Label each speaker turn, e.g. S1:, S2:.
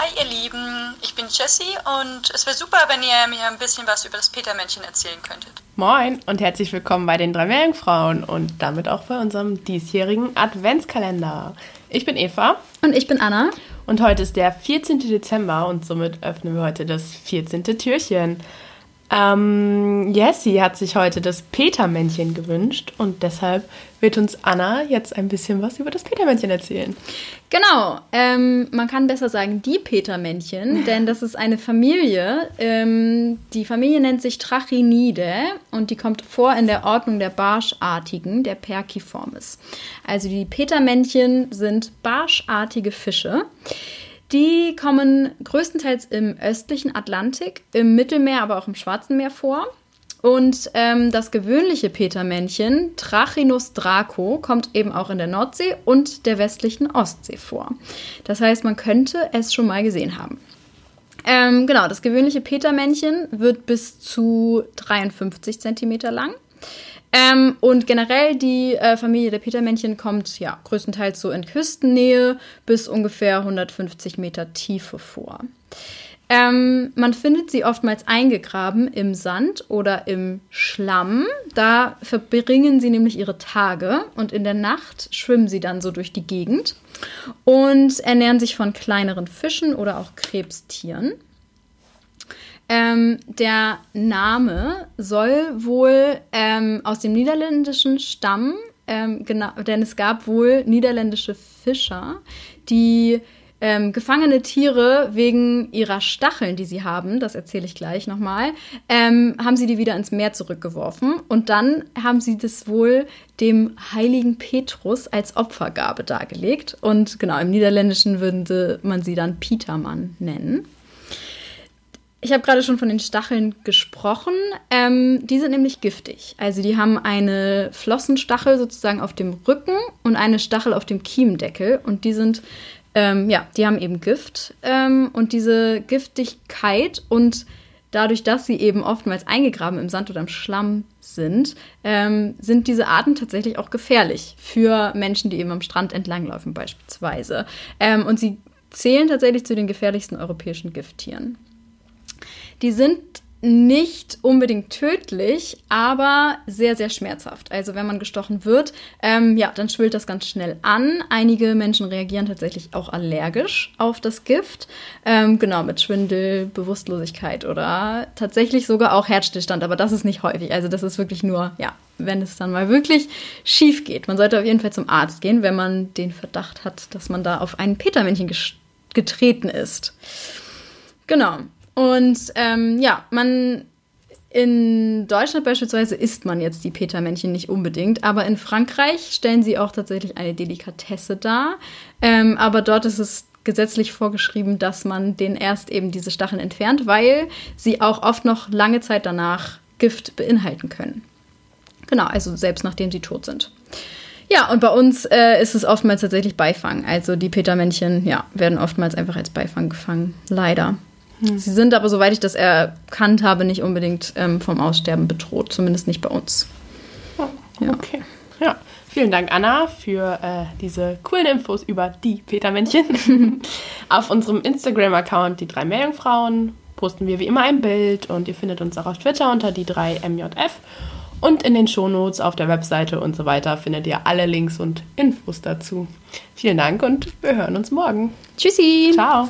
S1: Hi ihr Lieben, ich bin Jessie und es wäre super, wenn ihr mir ein bisschen was über das Petermännchen erzählen könntet.
S2: Moin und herzlich willkommen bei den drei Meerjungfrauen und damit auch bei unserem diesjährigen Adventskalender. Ich bin Eva
S3: Und ich bin Anna.
S2: und heute ist der 14. Dezember und somit öffnen wir heute das 14. Türchen. Ähm, Jessie hat sich heute das Petermännchen gewünscht und deshalb wird uns Anna jetzt ein bisschen was über das Petermännchen erzählen.
S3: Genau, ähm, man kann besser sagen die Petermännchen, denn das ist eine Familie. Ähm, die Familie nennt sich Trachinide und die kommt vor in der Ordnung der Barschartigen, der Perciformes. Also die Petermännchen sind barschartige Fische. Die kommen größtenteils im östlichen Atlantik, im Mittelmeer, aber auch im Schwarzen Meer vor. Und ähm, das gewöhnliche Petermännchen, Trachinus draco, kommt eben auch in der Nordsee und der westlichen Ostsee vor. Das heißt, man könnte es schon mal gesehen haben. Ähm, genau, das gewöhnliche Petermännchen wird bis zu 53 Zentimeter lang. Ähm, und generell die äh, Familie der Petermännchen kommt ja größtenteils so in Küstennähe bis ungefähr 150 Meter Tiefe vor. Ähm, man findet sie oftmals eingegraben im Sand oder im Schlamm. Da verbringen sie nämlich ihre Tage und in der Nacht schwimmen sie dann so durch die Gegend und ernähren sich von kleineren Fischen oder auch Krebstieren. Ähm, der Name soll wohl ähm, aus dem Niederländischen stammen, ähm, genau, denn es gab wohl niederländische Fischer, die ähm, gefangene Tiere wegen ihrer Stacheln, die sie haben, das erzähle ich gleich nochmal, ähm, haben sie die wieder ins Meer zurückgeworfen und dann haben sie das wohl dem heiligen Petrus als Opfergabe dargelegt und genau, im Niederländischen würde man sie dann Petermann nennen. Ich habe gerade schon von den Stacheln gesprochen. Ähm, die sind nämlich giftig. Also die haben eine Flossenstachel sozusagen auf dem Rücken und eine Stachel auf dem Kiemendeckel. Und die sind, ähm, ja, die haben eben Gift. Ähm, und diese Giftigkeit und dadurch, dass sie eben oftmals eingegraben im Sand oder im Schlamm sind, ähm, sind diese Arten tatsächlich auch gefährlich für Menschen, die eben am Strand entlanglaufen beispielsweise. Ähm, und sie zählen tatsächlich zu den gefährlichsten europäischen Gifttieren. Die sind nicht unbedingt tödlich, aber sehr, sehr schmerzhaft. Also wenn man gestochen wird, ähm, ja, dann schwillt das ganz schnell an. Einige Menschen reagieren tatsächlich auch allergisch auf das Gift. Ähm, genau, mit Schwindel, Bewusstlosigkeit oder tatsächlich sogar auch Herzstillstand. Aber das ist nicht häufig. Also das ist wirklich nur, ja, wenn es dann mal wirklich schief geht. Man sollte auf jeden Fall zum Arzt gehen, wenn man den Verdacht hat, dass man da auf ein Petermännchen getreten ist. Genau. Und ähm, ja, man in Deutschland beispielsweise isst man jetzt die Petermännchen nicht unbedingt, aber in Frankreich stellen sie auch tatsächlich eine Delikatesse dar. Ähm, aber dort ist es gesetzlich vorgeschrieben, dass man den erst eben diese Stacheln entfernt, weil sie auch oft noch lange Zeit danach Gift beinhalten können. Genau, also selbst nachdem sie tot sind. Ja, und bei uns äh, ist es oftmals tatsächlich Beifang. Also die Petermännchen, ja, werden oftmals einfach als Beifang gefangen. Leider. Sie sind aber, soweit ich das erkannt habe, nicht unbedingt ähm, vom Aussterben bedroht, zumindest nicht bei uns. Ja.
S2: Okay. Ja. Vielen Dank, Anna, für äh, diese coolen Infos über die Petermännchen. auf unserem Instagram-Account, die drei Meerjungfrauen, posten wir wie immer ein Bild und ihr findet uns auch auf Twitter unter die drei MJF. Und in den Shownotes auf der Webseite und so weiter findet ihr alle Links und Infos dazu. Vielen Dank und wir hören uns morgen.
S3: Tschüssi!
S2: Ciao!